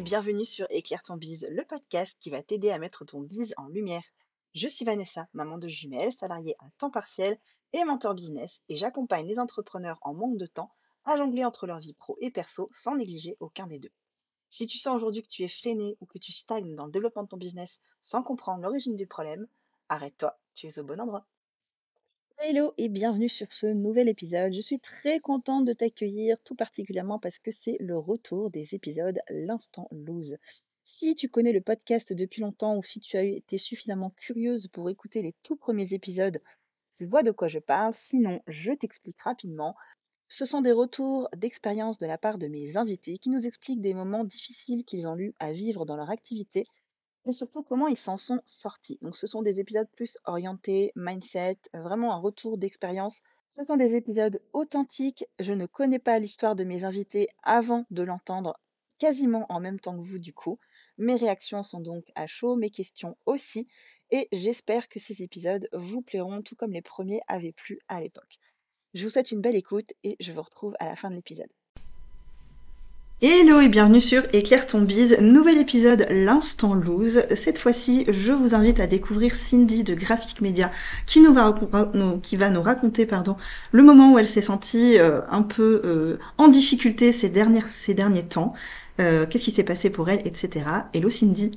bienvenue sur Éclaire ton bise, le podcast qui va t'aider à mettre ton bise en lumière. Je suis Vanessa, maman de jumelles, salariée à temps partiel et mentor business, et j'accompagne les entrepreneurs en manque de temps à jongler entre leur vie pro et perso sans négliger aucun des deux. Si tu sens aujourd'hui que tu es freiné ou que tu stagnes dans le développement de ton business sans comprendre l'origine du problème, arrête-toi, tu es au bon endroit. Hello et bienvenue sur ce nouvel épisode. Je suis très contente de t'accueillir, tout particulièrement parce que c'est le retour des épisodes L'instant loose. Si tu connais le podcast depuis longtemps ou si tu as été suffisamment curieuse pour écouter les tout premiers épisodes, tu vois de quoi je parle. Sinon, je t'explique rapidement. Ce sont des retours d'expérience de la part de mes invités qui nous expliquent des moments difficiles qu'ils ont eu à vivre dans leur activité mais surtout comment ils s'en sont sortis. Donc ce sont des épisodes plus orientés, mindset, vraiment un retour d'expérience. Ce sont des épisodes authentiques. Je ne connais pas l'histoire de mes invités avant de l'entendre quasiment en même temps que vous du coup. Mes réactions sont donc à chaud, mes questions aussi. Et j'espère que ces épisodes vous plairont tout comme les premiers avaient plu à l'époque. Je vous souhaite une belle écoute et je vous retrouve à la fin de l'épisode. Hello et bienvenue sur Éclaire ton bise, nouvel épisode l'instant loose. Cette fois-ci, je vous invite à découvrir Cindy de Graphic Media qui nous va, qui va nous raconter pardon, le moment où elle s'est sentie euh, un peu euh, en difficulté ces, dernières, ces derniers temps, euh, qu'est-ce qui s'est passé pour elle, etc. Hello Cindy.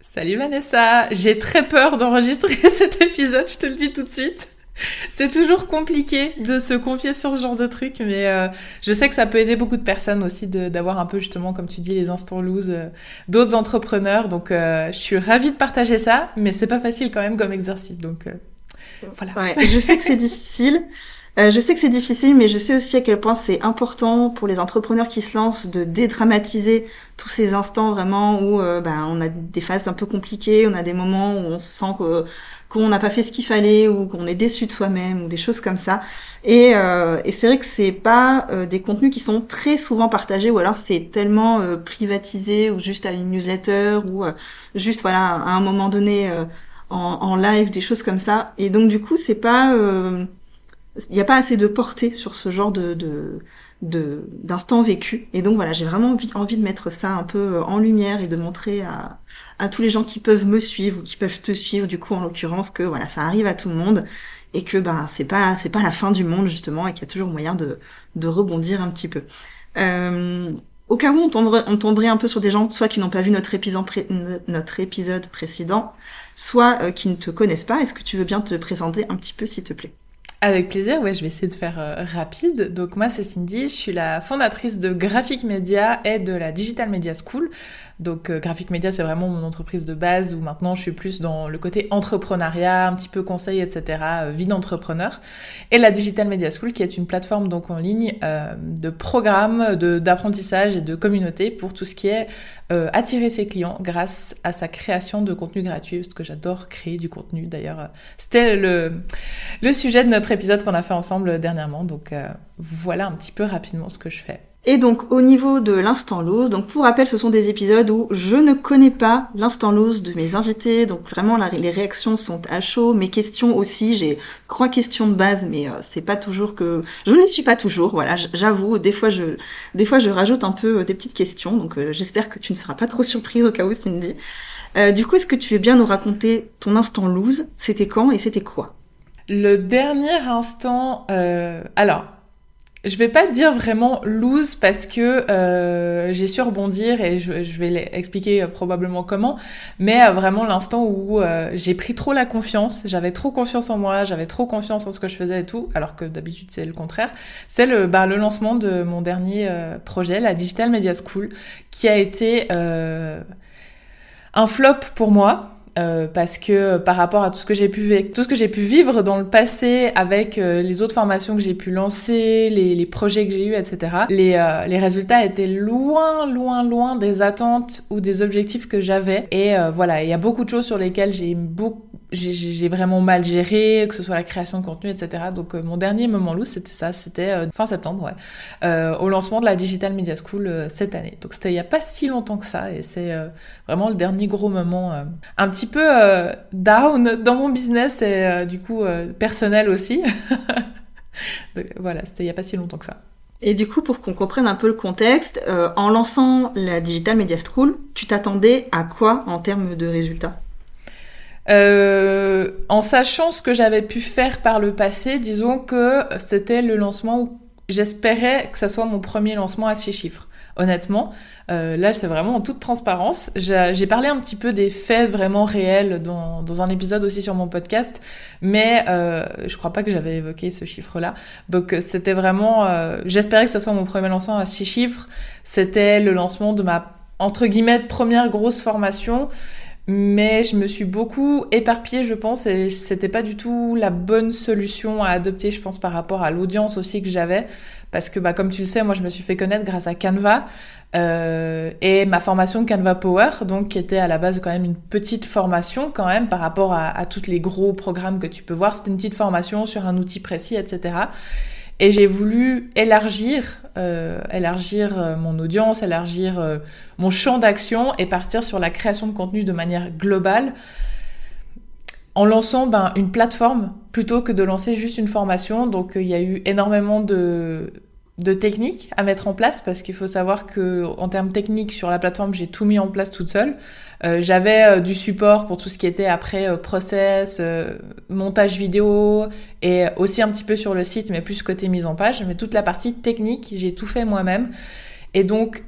Salut Vanessa, j'ai très peur d'enregistrer cet épisode, je te le dis tout de suite. C'est toujours compliqué de se confier sur ce genre de truc, mais euh, je sais que ça peut aider beaucoup de personnes aussi d'avoir un peu justement, comme tu dis, les instants loose euh, d'autres entrepreneurs. Donc, euh, je suis ravie de partager ça, mais c'est pas facile quand même comme exercice. Donc, voilà. je sais que c'est difficile. je sais que c'est difficile, mais je sais aussi à quel point c'est important pour les entrepreneurs qui se lancent de dédramatiser tous ces instants vraiment où ben, on a des phases un peu compliquées, on a des moments où on se sent que qu'on n'a pas fait ce qu'il fallait ou qu'on est déçu de soi-même ou des choses comme ça. Et, euh, et c'est vrai que c'est pas euh, des contenus qui sont très souvent partagés ou alors c'est tellement euh, privatisé ou juste à une newsletter ou juste voilà à un moment donné en, en, live des choses comme ça. Et donc du coup c'est pas il n'y a pas assez de portée sur ce genre de, de d'instants vécus. Et donc voilà, j'ai vraiment envie, envie de mettre ça un peu en lumière et de montrer à, à tous les gens qui peuvent me suivre ou qui peuvent te suivre, du coup en l'occurrence, que voilà, ça arrive à tout le monde et que ben c'est pas c'est pas la fin du monde justement et qu'il y a toujours moyen de, de rebondir un petit peu. Euh, au cas où on tomberait, on tomberait un peu sur des gens soit qui n'ont pas vu notre épisode, notre épisode précédent, soit euh, qui ne te connaissent pas, est-ce que tu veux bien te présenter un petit peu s'il te plaît? Avec plaisir, ouais, je vais essayer de faire euh, rapide. Donc moi c'est Cindy, je suis la fondatrice de Graphic Media et de la Digital Media School. Donc euh, Graphic Media c'est vraiment mon entreprise de base où maintenant je suis plus dans le côté entrepreneuriat, un petit peu conseil, etc. Euh, vie d'entrepreneur. Et la Digital Media School qui est une plateforme donc en ligne de programmes, d'apprentissage et de communauté pour tout ce qui est attirer ses clients grâce à sa création de contenu gratuit, parce que j'adore créer du contenu. D'ailleurs, c'était le, le sujet de notre épisode qu'on a fait ensemble dernièrement. Donc euh, voilà un petit peu rapidement ce que je fais. Et donc au niveau de l'instant loose, donc pour rappel, ce sont des épisodes où je ne connais pas l'instant loose de mes invités, donc vraiment les réactions sont à chaud, mes questions aussi, j'ai trois questions de base, mais euh, c'est pas toujours que je ne suis pas toujours, voilà, j'avoue, des fois je des fois je rajoute un peu euh, des petites questions, donc j'espère que tu ne seras pas trop surprise au cas où Cindy. du coup, est-ce que tu veux bien nous raconter ton instant loose? C'était quand et c'était quoi? Le dernier instant, euh, alors, je vais pas dire vraiment loose parce que euh, j'ai su rebondir et je, vais expliquer euh, probablement comment, mais vraiment l'instant où j'ai pris trop la confiance, j'avais trop confiance en moi, j'avais trop confiance en ce que je faisais et tout, alors que d'habitude c'est le contraire. C'est le, bah, le lancement de mon dernier projet, la Digital Media School, qui a été un flop pour moi. Euh, parce que euh, par rapport à tout ce que j'ai pu tout ce que j'ai pu vivre dans le passé avec euh, les autres formations que j'ai pu lancer, les, les projets que j'ai eus, etc. Les, les résultats étaient loin, loin, loin des attentes ou des objectifs que j'avais. Et voilà, il y a beaucoup de choses sur lesquelles j'ai beaucoup j'ai vraiment mal géré, que ce soit la création de contenu, etc. Donc mon dernier moment loup, c'était ça, c'était fin septembre, ouais, euh, au lancement de la Digital Media School cette année. Donc c'était il y a pas si longtemps que ça, et c'est vraiment le dernier gros moment, un petit peu euh, down dans mon business et euh, du coup euh, personnel aussi. voilà, c'était il n'y a pas si longtemps que ça. Et du coup, pour qu'on comprenne un peu le contexte, euh, en lançant la Digital Media School, tu t'attendais à quoi en termes de résultats? Euh, en sachant ce que j'avais pu faire par le passé, disons que c'était le lancement où j'espérais que ça soit mon premier lancement à six chiffres honnêtement. Euh, là, c'est vraiment en toute transparence. J'ai parlé un petit peu des faits vraiment réels dans, un épisode aussi sur mon podcast, mais euh, je crois pas que j'avais évoqué ce chiffre-là. Donc, c'était vraiment... Euh, j'espérais que ce soit mon premier lancement à six chiffres. C'était le lancement de ma, entre guillemets, première grosse formation mais je me suis beaucoup éparpillée, je pense, et c'était pas du tout la bonne solution à adopter, je pense, par rapport à l'audience aussi que j'avais, parce que, bah, comme tu le sais, moi, je me suis fait connaître grâce à Canva euh, et ma formation Canva Power, donc qui était à la base quand même une petite formation quand même par rapport à, à tous les gros programmes que tu peux voir. C'était une petite formation sur un outil précis, etc. Et j'ai voulu élargir, euh, élargir euh, mon audience, élargir euh, mon champ d'action et partir sur la création de contenu de manière globale en lançant ben, une plateforme plutôt que de lancer juste une formation. Donc il y a eu énormément de, de techniques à mettre en place parce qu'il faut savoir que en termes techniques sur la plateforme j'ai tout mis en place toute seule. Euh, j'avais euh, du support pour tout ce qui était après euh, process, montage vidéo et aussi un petit peu sur le site mais plus côté mise en page. Mais toute la partie technique j'ai tout fait moi-même et donc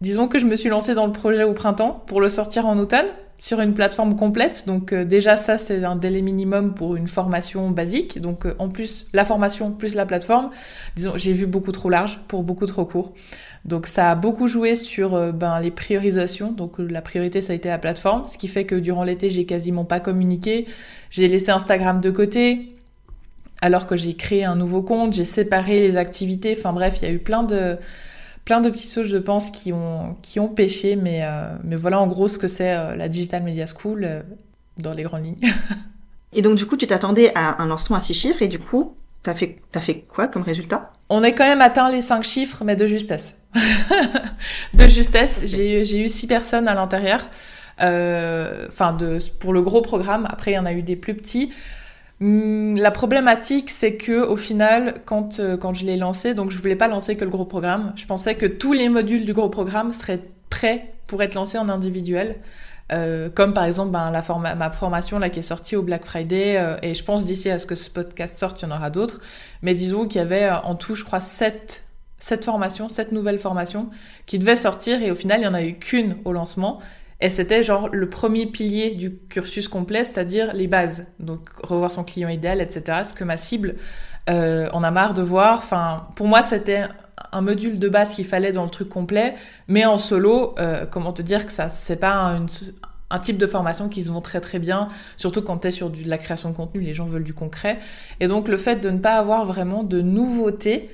disons que je me suis lancée dans le projet au printemps pour le sortir en automne sur une plateforme complète. Donc euh, déjà ça c'est un délai minimum pour une formation basique. Donc euh, en plus la formation plus la plateforme, disons j'ai vu beaucoup trop large pour beaucoup trop court. Donc ça a beaucoup joué sur euh, ben, les priorisations. Donc la priorité ça a été la plateforme, ce qui fait que durant l'été j'ai quasiment pas communiqué. J'ai laissé Instagram de côté. Alors que j'ai créé un nouveau compte, j'ai séparé les activités. Enfin bref, il y a eu plein de plein de petites choses, je pense, qui ont, qui ont pêché, mais, euh, mais voilà en gros ce que c'est euh, la Digital Media School euh, dans les grandes lignes. et donc, du coup, tu t'attendais à un lancement à six chiffres, et du coup, t'as fait, as fait quoi comme résultat? On a quand même atteint les cinq chiffres, mais de justesse. de justesse, j'ai eu six personnes à l'intérieur. Enfin, de pour le gros programme. Après, il y en a eu des plus petits. Hmm, la problématique, c'est que au final, quand euh, quand je l'ai lancé, donc je voulais pas lancer que le gros programme. Je pensais que tous les modules du gros programme seraient prêts pour être lancés en individuel. Euh, comme par exemple ben, la ma formation là qui est sortie au Black Friday euh, et je pense d'ici à ce que ce podcast sorte il y en aura d'autres mais disons qu'il y avait en tout je crois sept sept formations sept nouvelles formations qui devaient sortir et au final il y en a eu qu'une au lancement et c'était genre le premier pilier du cursus complet, c'est-à-dire les bases. Donc revoir son client idéal, etc. Ce que ma cible euh, en a marre de voir. Enfin, pour moi, c'était un module de base qu'il fallait dans le truc complet, mais en solo, euh, comment te dire que ça, c'est pas un, type de formation qui se vend très très bien, surtout quand tu es sur de la création de contenu, les gens veulent du concret. Et donc le fait de ne pas avoir vraiment de nouveautés,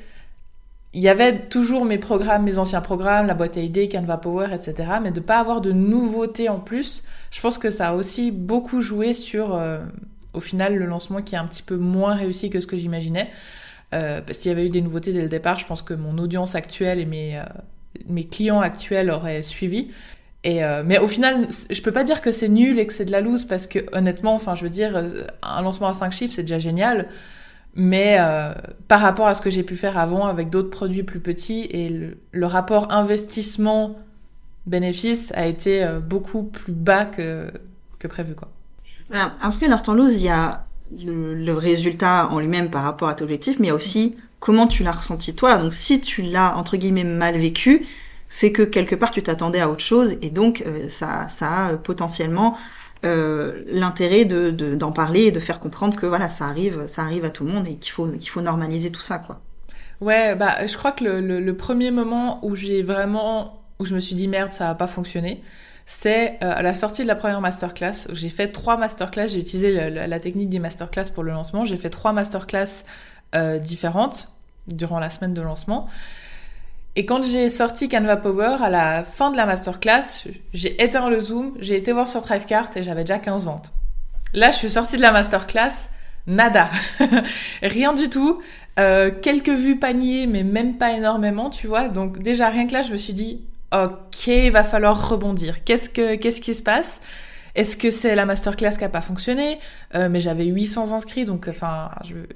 il y avait toujours mes programmes, mes anciens programmes, la boîte à idées, Canva Power, etc. Mais de pas avoir de nouveautés en plus, je pense que ça a aussi beaucoup joué sur, euh, au final, le lancement qui est un petit peu moins réussi que ce que j'imaginais. Euh, parce qu'il y avait eu des nouveautés dès le départ, je pense que mon audience actuelle et mes, euh, mes clients actuels auraient suivi. Et mais au final, je peux pas dire que c'est nul et que c'est de la loose parce que honnêtement, enfin, je veux dire, un lancement à 5 chiffres, c'est déjà génial. Mais euh, par rapport à ce que j'ai pu faire avant avec d'autres produits plus petits, et le, rapport investissement-bénéfice a été euh, beaucoup plus bas que, que prévu. Quoi. Après l'instant lose, il y a le, résultat en lui-même par rapport à ton objectif, mais il y a aussi comment tu l'as ressenti toi. Donc si tu l'as entre guillemets mal vécu, c'est que quelque part tu t'attendais à autre chose et donc euh, ça, ça a potentiellement euh, l'intérêt de, d'en parler et de faire comprendre que voilà ça arrive ça arrive à tout le monde et qu'il faut qu'il faut normaliser tout ça quoi. Ouais bah je crois que le, premier moment où j'ai vraiment où je me suis dit merde ça va pas fonctionner c'est euh, à la sortie de la première masterclass j'ai fait trois masterclass j'ai utilisé la, la, technique des masterclass pour le lancement j'ai fait trois masterclass euh, différentes durant la semaine de lancement et quand j'ai sorti Canva Power, à la fin de la masterclass, j'ai éteint le zoom, j'ai été voir sur Thrivecart et j'avais déjà 15 ventes. Là, je suis sortie de la masterclass, nada. rien du tout. Euh, quelques vues panier, mais même pas énormément, tu vois. Donc déjà, rien que là, je me suis dit, ok, il va falloir rebondir. Qu'est-ce que, qu'est-ce qui se passe? Est-ce que c'est la masterclass qui a pas fonctionné? Euh, Mais j'avais 800 inscrits, donc enfin,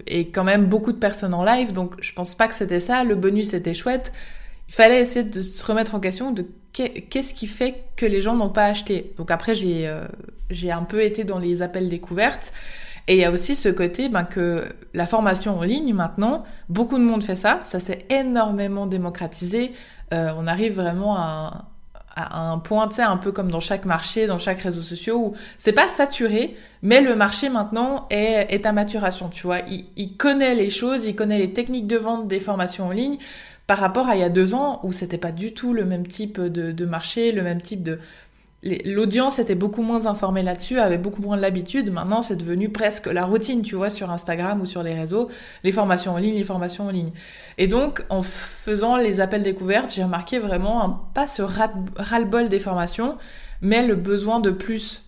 et quand même beaucoup de personnes en live, donc je pense pas que c'était ça. Le bonus était chouette. Fallait essayer de se remettre en question de qu'est-ce qui fait que les gens n'ont pas acheté. Donc après, j'ai euh, j'ai un peu été dans les appels découvertes. Et il y a aussi ce côté ben, que la formation en ligne, maintenant, beaucoup de monde fait ça. Ça s'est énormément démocratisé. Euh, on arrive vraiment à, un point, un peu comme dans chaque marché, dans chaque réseau social, où c'est pas saturé, mais le marché maintenant est, est à maturation, tu vois. Il, connaît les choses, il connaît les techniques de vente des formations en ligne par rapport à il y a deux ans où c'était pas du tout le même type de, marché, le même type de, l'audience était beaucoup moins informée là-dessus, avait beaucoup moins l'habitude. Maintenant, c'est devenu presque la routine, tu vois, sur Instagram ou sur les réseaux, les formations en ligne, les formations en ligne. Et donc, en faisant les appels découvertes, j'ai remarqué vraiment pas ce ras-le-bol des formations, mais le besoin de plus.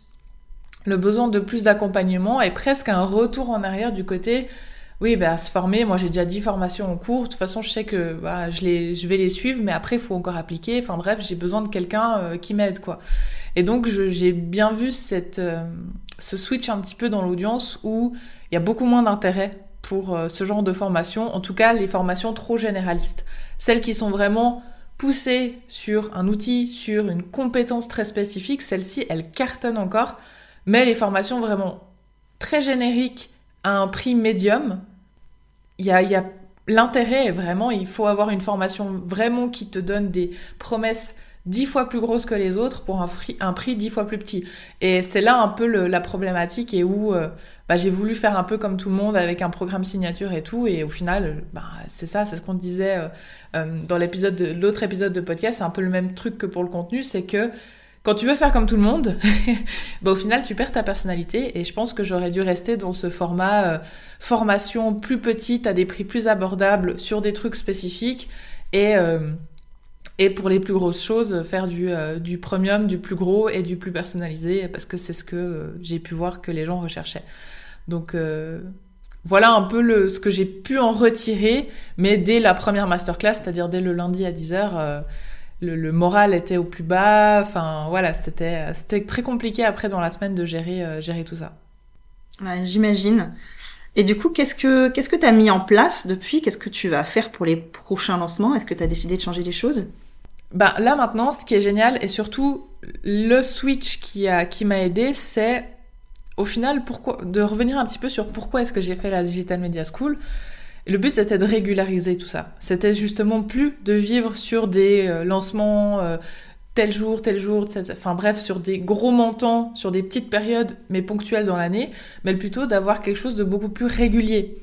Le besoin de plus d'accompagnement et presque un retour en arrière du côté oui, bah, se former, moi j'ai déjà 10 formations en cours, de toute façon je sais que bah, je, les, je vais les suivre, mais après il faut encore appliquer, enfin bref, j'ai besoin de quelqu'un euh, qui m'aide, quoi. Et donc j'ai bien vu cette, euh, ce switch un petit peu dans l'audience où il y a beaucoup moins d'intérêt pour euh, ce genre de formation, en tout cas les formations trop généralistes. Celles qui sont vraiment poussées sur un outil, sur une compétence très spécifique, celles-ci, elles cartonnent encore, mais les formations vraiment très génériques à un prix médium, il y a, y a l'intérêt est vraiment, il faut avoir une formation vraiment qui te donne des promesses dix fois plus grosses que les autres pour un, un prix dix fois plus petit. Et c'est là un peu la problématique et où euh, bah, j'ai voulu faire un peu comme tout le monde avec un programme signature et tout. Et au final, bah, c'est ça, c'est ce qu'on disait euh, euh, dans l'épisode de l'autre épisode de podcast. C'est un peu le même truc que pour le contenu, c'est que quand tu veux faire comme tout le monde, bah au final tu perds ta personnalité et je pense que j'aurais dû rester dans ce format euh, formation plus petite à des prix plus abordables sur des trucs spécifiques et euh, et pour les plus grosses choses faire du euh, du premium, du plus gros et du plus personnalisé parce que c'est ce que j'ai pu voir que les gens recherchaient. Donc voilà un peu le, ce que j'ai pu en retirer, mais dès la première masterclass, c'est-à-dire dès le lundi à 10h, le, moral était au plus bas. Enfin, voilà, c'était c'était très compliqué après dans la semaine de gérer euh, gérer tout ça. Ouais, j'imagine. Et du coup, qu'est-ce que qu'est-ce que tu as mis en place depuis? Qu'est-ce que tu vas faire pour les prochains lancements? Est-ce que tu as décidé de changer les choses? Bah, là maintenant, ce qui est génial et surtout le switch qui a qui m'a aidé, c'est au final pourquoi de revenir un petit peu sur pourquoi est-ce que j'ai fait la Digital Media School le but, c'était de régulariser tout ça. C'était justement plus de vivre sur des euh, lancements euh, tel jour, tel jour, enfin bref, sur des gros montants, sur des petites périodes, mais ponctuelles dans l'année, mais plutôt d'avoir quelque chose de beaucoup plus régulier.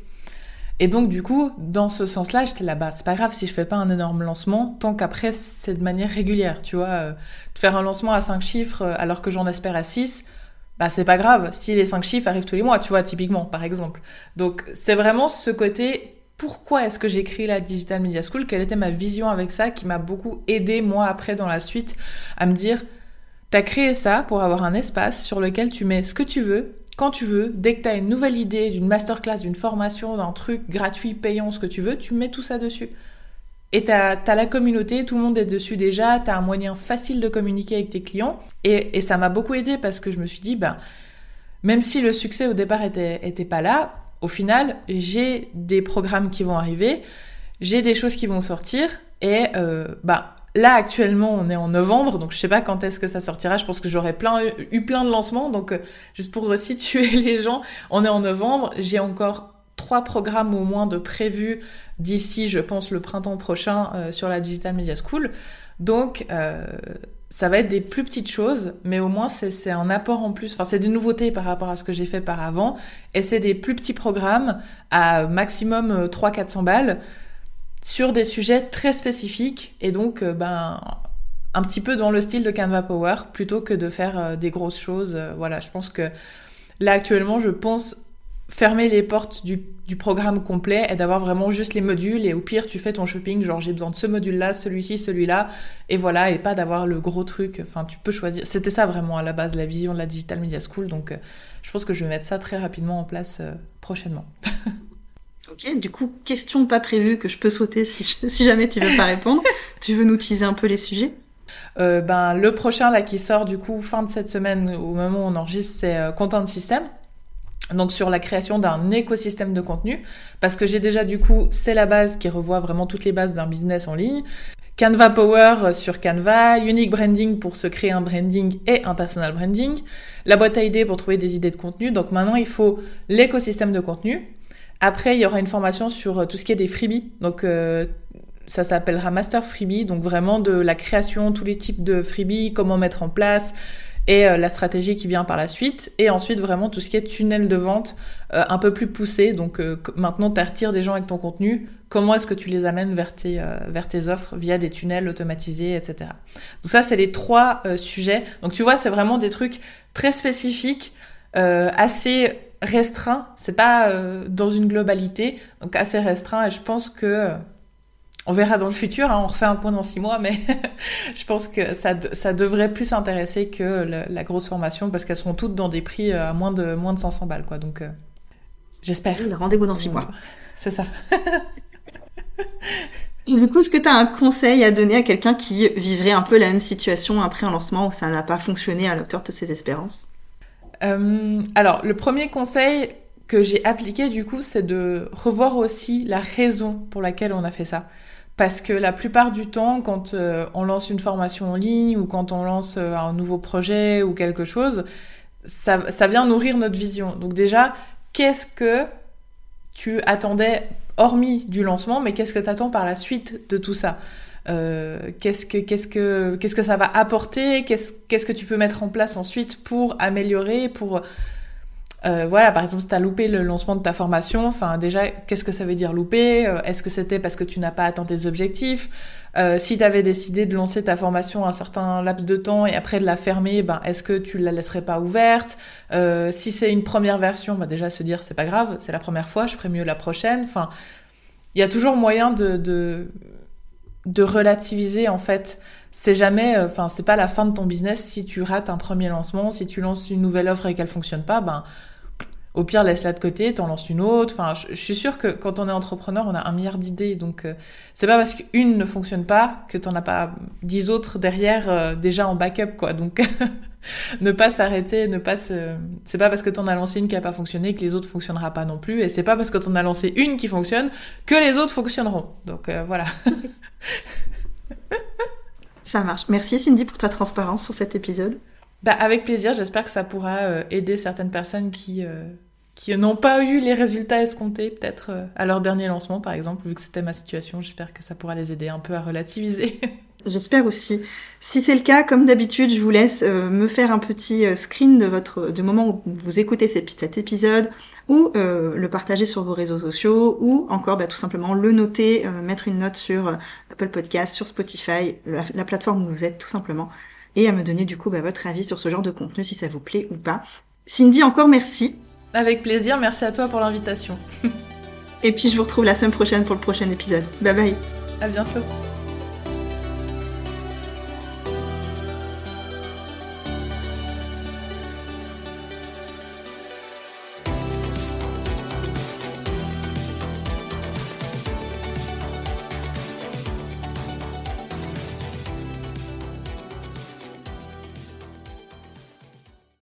Et donc, du coup, dans ce sens-là, j'étais là-bas. C'est pas grave si je fais pas un énorme lancement, tant qu'après, c'est de manière régulière, tu vois. Euh, de faire un lancement à 5 chiffres alors que j'en espère à 6, bah c'est pas grave si les cinq chiffres arrivent tous les mois, tu vois, typiquement, par exemple. Donc c'est vraiment ce côté pourquoi est-ce que j'ai créé la Digital Media School, quelle était ma vision avec ça qui m'a beaucoup aidé moi après dans la suite à me dire t'as créé ça pour avoir un espace sur lequel tu mets ce que tu veux, quand tu veux, dès que t'as une nouvelle idée d'une masterclass, d'une formation, d'un truc gratuit, payant, ce que tu veux, tu mets tout ça dessus. Et t'as as la communauté, tout le monde est dessus déjà, t'as un moyen facile de communiquer avec tes clients. Et, et ça m'a beaucoup aidé parce que je me suis dit, ben, même si le succès au départ était, était pas là, au final, j'ai des programmes qui vont arriver, j'ai des choses qui vont sortir, et euh, bah là actuellement on est en novembre, donc je sais pas quand est-ce que ça sortira. Je pense que j'aurai plein eu plein de lancements, donc euh, juste pour situer les gens, on est en novembre, j'ai encore trois programmes au moins de prévus d'ici, je pense, le printemps prochain euh, sur la Digital Media School. Donc, euh, ça va être des plus petites choses, mais au moins c'est un apport en plus. Enfin, c'est des nouveautés par rapport à ce que j'ai fait par avant. Et c'est des plus petits programmes à maximum 300-400 euh, balles sur des sujets très spécifiques. Et donc, ben, un petit peu dans le style de Canva Power plutôt que de faire des grosses choses. Voilà, je pense que là actuellement, je pense fermer les portes du, du programme complet et d'avoir vraiment juste les modules. Et au pire tu fais ton shopping genre j'ai besoin de ce module là celui-ci celui-là. Et voilà et pas d'avoir le gros truc. Enfin tu peux choisir. C'était ça vraiment à la base la vision de la digital media school. Donc euh, je pense que je vais mettre ça très rapidement en place euh, prochainement. Ok du coup question pas prévue que je peux sauter si, si jamais tu veux pas répondre. Tu veux nous teaser un peu les sujets? Ben, le prochain là qui sort du coup fin de cette semaine au moment où on enregistre, c'est Content System donc sur la création d'un écosystème de contenu, parce que j'ai déjà du coup, c'est la base qui revoit vraiment toutes les bases d'un business en ligne. Canva Power sur Canva, Unique Branding pour se créer un branding et un personal branding, la boîte à idées pour trouver des idées de contenu. Donc maintenant, il faut l'écosystème de contenu. Après, il y aura une formation sur euh, tout ce qui est des freebies. Donc euh, ça s'appellera Master Freebie, donc vraiment de la création, tous les types de freebies, comment mettre en place, et euh, la stratégie qui vient par la suite, et ensuite vraiment tout ce qui est tunnel de vente euh, un peu plus poussé. Donc euh, maintenant, tu attires des gens avec ton contenu, comment est-ce que tu les amènes vers tes, vers tes offres via des tunnels automatisés, etc. Donc ça, c'est les trois sujets. Donc tu vois, c'est vraiment des trucs très spécifiques, assez restreints. C'est pas dans une globalité, donc assez restreint. Et je pense que on verra dans le futur, hein, on refait un point dans six mois, mais je pense que ça, ça devrait plus intéresser que la grosse formation parce qu'elles seront toutes dans des prix euh, à moins de, moins de 500 balles. Quoi. Donc, euh, j'espère. Rendez-vous dans six mois. C'est ça. du coup, est-ce que tu as un conseil à donner à quelqu'un qui vivrait un peu la même situation après un lancement où ça n'a pas fonctionné à l'auteur de ses espérances? Euh, Alors, le premier conseil que j'ai appliqué, du coup, c'est de revoir aussi la raison pour laquelle on a fait ça. Parce que la plupart du temps, quand euh, on lance une formation en ligne ou quand on lance euh, un nouveau projet ou quelque chose, ça, ça vient nourrir notre vision. Donc déjà, qu'est-ce que tu attendais, hormis du lancement, mais qu'est-ce que tu attends par la suite de tout ça? Euh, qu'est-ce que qu'est-ce que qu'est-ce que ça va apporter? Qu'est-ce qu'est-ce que tu peux mettre en place ensuite pour améliorer pour euh, voilà, par exemple, si tu as loupé le lancement de ta formation, enfin déjà, qu'est-ce que ça veut dire louper? Euh, Est-ce que c'était parce que tu n'as pas atteint tes objectifs? Euh, Si tu avais décidé de lancer ta formation un certain laps de temps et après de la fermer, ben est-ce que tu la laisserais pas ouverte? Si c'est une première version, ben déjà se dire c'est pas grave, c'est la première fois, je ferai mieux la prochaine. Enfin, il y a toujours moyen de, relativiser en fait. C'est jamais enfin c'est pas la fin de ton business si tu rates un premier lancement si tu lances une nouvelle offre et qu'elle fonctionne pas ben au pire, laisse-la de côté, t'en lances une autre. Enfin, je, suis sûre que quand on est entrepreneur, on a un milliard d'idées. Donc, euh, c'est pas parce qu'une ne fonctionne pas que t'en as pas dix autres derrière euh, déjà en backup, quoi. Donc, ne pas s'arrêter, ne pas se. C'est pas parce que t'en as lancé une qui a pas fonctionné que les autres fonctionnera pas non plus. Et c'est pas parce que t'en as lancé une qui fonctionne que les autres fonctionneront. Donc, euh, voilà. ça marche. Merci Cindy pour ta transparence sur cet épisode. Bah, avec plaisir, j'espère que ça pourra euh, aider certaines personnes qui, euh, qui n'ont pas eu les résultats escomptés, peut-être euh, à leur dernier lancement, par exemple, vu que c'était ma situation. J'espère que ça pourra les aider un peu à relativiser. J'espère aussi. Si c'est le cas, comme d'habitude, je vous laisse me faire un petit screen de votre du moment où vous écoutez cet épisode, ou le partager sur vos réseaux sociaux, ou encore bah, tout simplement le noter, mettre une note sur Apple Podcast, sur Spotify, la plateforme où vous êtes tout simplement et à me donner du coup bah, votre avis sur ce genre de contenu, si ça vous plaît ou pas. Cindy, encore merci. Avec plaisir, merci à toi pour l'invitation. et puis je vous retrouve la semaine prochaine pour le prochain épisode. Bye bye. À bientôt.